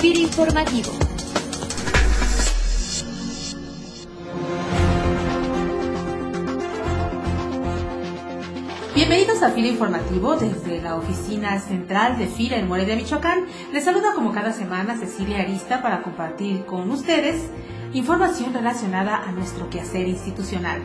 FIRA Informativo. Bienvenidos a FIRA Informativo desde la oficina central de FIRA en Morelia, Michoacán. Les saluda como cada semana Cecilia Arista para compartir con ustedes información relacionada a nuestro quehacer institucional.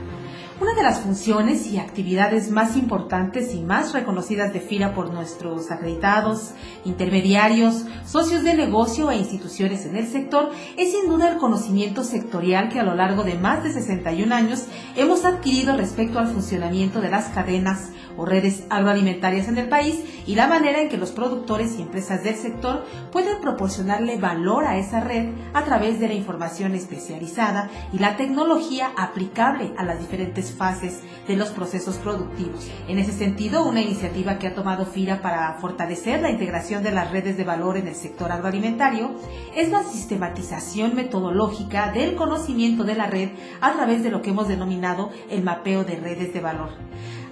Una de las funciones y actividades más importantes y más reconocidas de FIRA por nuestros acreditados, intermediarios, socios de negocio e instituciones en el sector es sin duda el conocimiento sectorial que a lo largo de más de 61 años hemos adquirido respecto al funcionamiento de las cadenas redes agroalimentarias en el país y la manera en que los productores y empresas del sector pueden proporcionarle valor a esa red a través de la información especializada y la tecnología aplicable a las diferentes fases de los procesos productivos. En ese sentido, una iniciativa que ha tomado FIRA para fortalecer la integración de las redes de valor en el sector agroalimentario es la sistematización metodológica del conocimiento de la red a través de lo que hemos denominado el mapeo de redes de valor.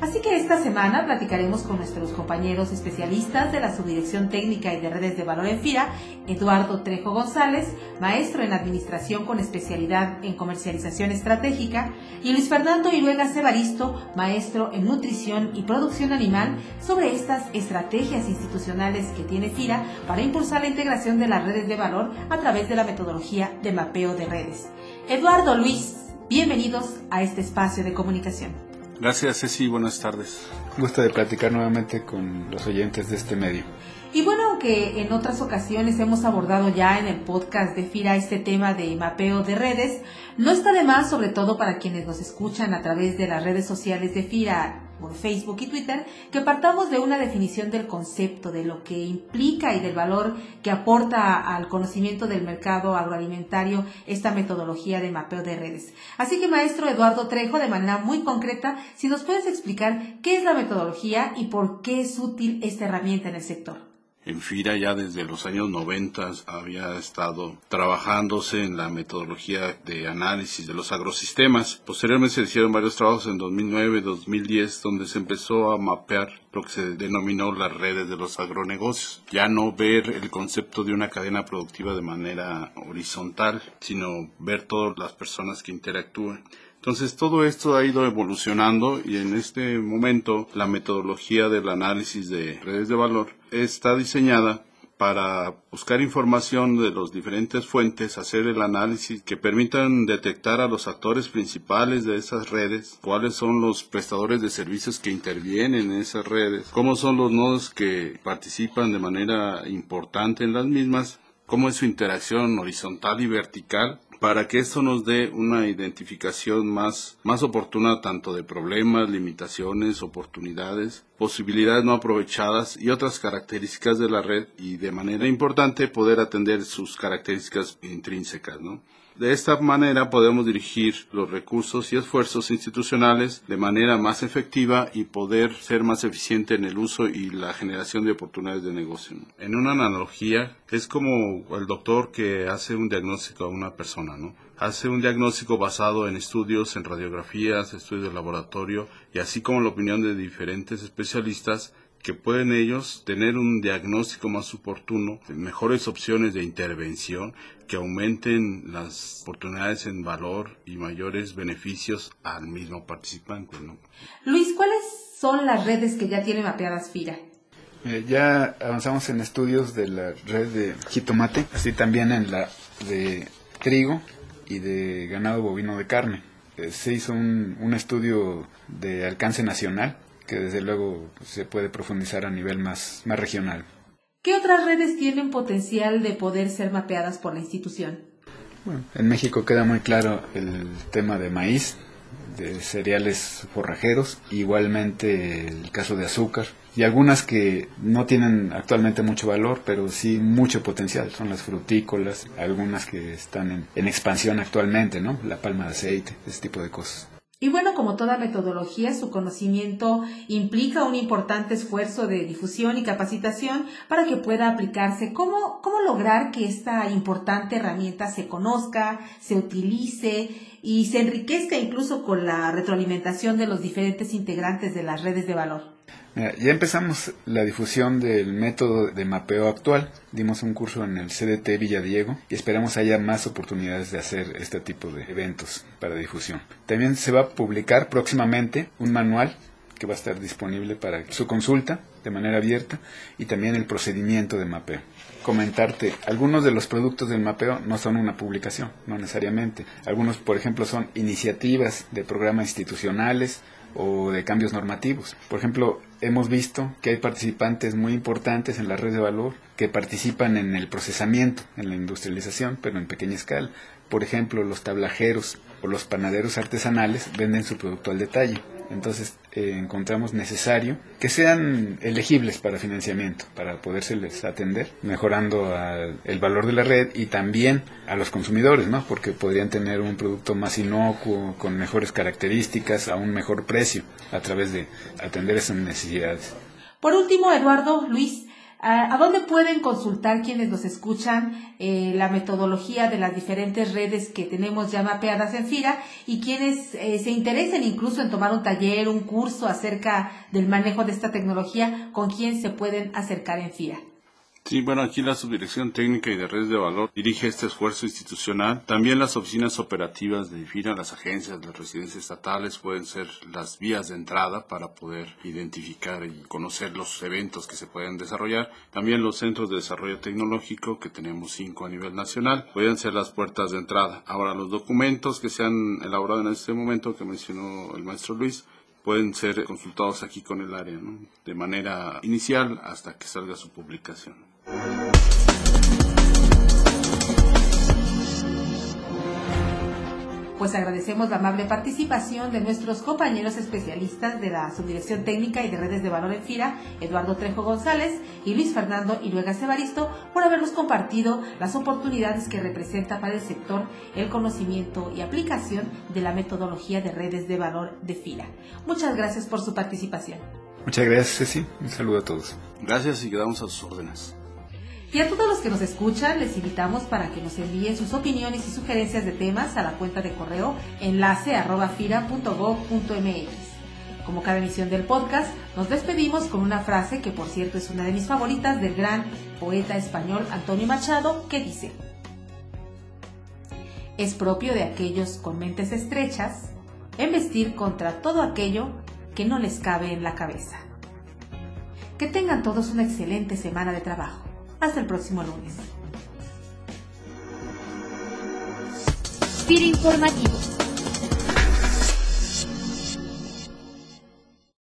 Así que esta semana platicaremos con nuestros compañeros especialistas de la Subdirección Técnica y de Redes de Valor en FIRA, Eduardo Trejo González, maestro en Administración con especialidad en Comercialización Estratégica, y Luis Fernando Iruega Cebaristo, maestro en Nutrición y Producción Animal, sobre estas estrategias institucionales que tiene FIRA para impulsar la integración de las redes de valor a través de la metodología de mapeo de redes. Eduardo Luis, bienvenidos a este espacio de comunicación. Gracias, Ceci. Buenas tardes. Gusto de platicar nuevamente con los oyentes de este medio. Y bueno, aunque en otras ocasiones hemos abordado ya en el podcast de FIRA este tema de mapeo de redes, no está de más, sobre todo para quienes nos escuchan a través de las redes sociales de FIRA por Facebook y Twitter, que partamos de una definición del concepto, de lo que implica y del valor que aporta al conocimiento del mercado agroalimentario esta metodología de mapeo de redes. Así que, maestro Eduardo Trejo, de manera muy concreta, si nos puedes explicar qué es la metodología y por qué es útil esta herramienta en el sector. En FIRA ya desde los años 90 había estado trabajándose en la metodología de análisis de los agrosistemas. Posteriormente se hicieron varios trabajos en 2009 2010 donde se empezó a mapear lo que se denominó las redes de los agronegocios. Ya no ver el concepto de una cadena productiva de manera horizontal, sino ver todas las personas que interactúan. Entonces todo esto ha ido evolucionando y en este momento la metodología del análisis de redes de valor está diseñada para buscar información de las diferentes fuentes, hacer el análisis que permitan detectar a los actores principales de esas redes, cuáles son los prestadores de servicios que intervienen en esas redes, cómo son los nodos que participan de manera importante en las mismas, cómo es su interacción horizontal y vertical para que esto nos dé una identificación más, más oportuna tanto de problemas, limitaciones, oportunidades, posibilidades no aprovechadas y otras características de la red y de manera importante poder atender sus características intrínsecas, ¿no? De esta manera podemos dirigir los recursos y esfuerzos institucionales de manera más efectiva y poder ser más eficiente en el uso y la generación de oportunidades de negocio. En una analogía, es como el doctor que hace un diagnóstico a una persona, ¿no? Hace un diagnóstico basado en estudios, en radiografías, estudios de laboratorio y así como la opinión de diferentes especialistas que pueden ellos tener un diagnóstico más oportuno, mejores opciones de intervención que aumenten las oportunidades en valor y mayores beneficios al mismo participante. Luis, ¿cuáles son las redes que ya tiene mapeadas FIRA? Eh, ya avanzamos en estudios de la red de jitomate, así también en la de trigo y de ganado bovino de carne. Eh, se hizo un, un estudio de alcance nacional que desde luego se puede profundizar a nivel más, más regional. ¿Qué otras redes tienen potencial de poder ser mapeadas por la institución? Bueno, en México queda muy claro el tema de maíz, de cereales forrajeros, igualmente el caso de azúcar, y algunas que no tienen actualmente mucho valor, pero sí mucho potencial, son las frutícolas, algunas que están en, en expansión actualmente, ¿no? La palma de aceite, ese tipo de cosas. Y bueno, como toda metodología, su conocimiento implica un importante esfuerzo de difusión y capacitación para que pueda aplicarse. ¿Cómo, cómo lograr que esta importante herramienta se conozca, se utilice y se enriquezca incluso con la retroalimentación de los diferentes integrantes de las redes de valor? Ya empezamos la difusión del método de mapeo actual. Dimos un curso en el CDT Villadiego y esperamos haya más oportunidades de hacer este tipo de eventos para difusión. También se va a publicar próximamente un manual que va a estar disponible para su consulta de manera abierta y también el procedimiento de mapeo. Comentarte, algunos de los productos del mapeo no son una publicación, no necesariamente. Algunos, por ejemplo, son iniciativas de programas institucionales o de cambios normativos. Por ejemplo, hemos visto que hay participantes muy importantes en la red de valor que participan en el procesamiento, en la industrialización, pero en pequeña escala. Por ejemplo, los tablajeros o los panaderos artesanales venden su producto al detalle. Entonces eh, encontramos necesario que sean elegibles para financiamiento, para podérseles atender, mejorando el valor de la red y también a los consumidores, ¿no? Porque podrían tener un producto más inocuo, con mejores características, a un mejor precio, a través de atender esas necesidades. Por último, Eduardo, Luis, ¿A dónde pueden consultar quienes nos escuchan eh, la metodología de las diferentes redes que tenemos ya mapeadas en FIRA y quienes eh, se interesen incluso en tomar un taller, un curso acerca del manejo de esta tecnología, con quién se pueden acercar en FIRA? Sí, bueno, aquí la Subdirección Técnica y de Redes de Valor dirige este esfuerzo institucional. También las oficinas operativas de FIRA, las agencias, las residencias estatales pueden ser las vías de entrada para poder identificar y conocer los eventos que se pueden desarrollar. También los centros de desarrollo tecnológico, que tenemos cinco a nivel nacional, pueden ser las puertas de entrada. Ahora, los documentos que se han elaborado en este momento que mencionó el maestro Luis, pueden ser consultados aquí con el área, de manera inicial hasta que salga su publicación. Pues agradecemos la amable participación de nuestros compañeros especialistas de la Subdirección Técnica y de Redes de Valor en FIRA, Eduardo Trejo González y Luis Fernando Iruega Evaristo, por habernos compartido las oportunidades que representa para el sector el conocimiento y aplicación de la metodología de redes de valor de FIRA. Muchas gracias por su participación. Muchas gracias, Ceci. Un saludo a todos. Gracias y quedamos a sus órdenes. Y a todos los que nos escuchan, les invitamos para que nos envíen sus opiniones y sugerencias de temas a la cuenta de correo enlace Como cada emisión del podcast, nos despedimos con una frase que por cierto es una de mis favoritas del gran poeta español Antonio Machado, que dice, es propio de aquellos con mentes estrechas embestir contra todo aquello que no les cabe en la cabeza. Que tengan todos una excelente semana de trabajo. Hasta el próximo lunes. Informativo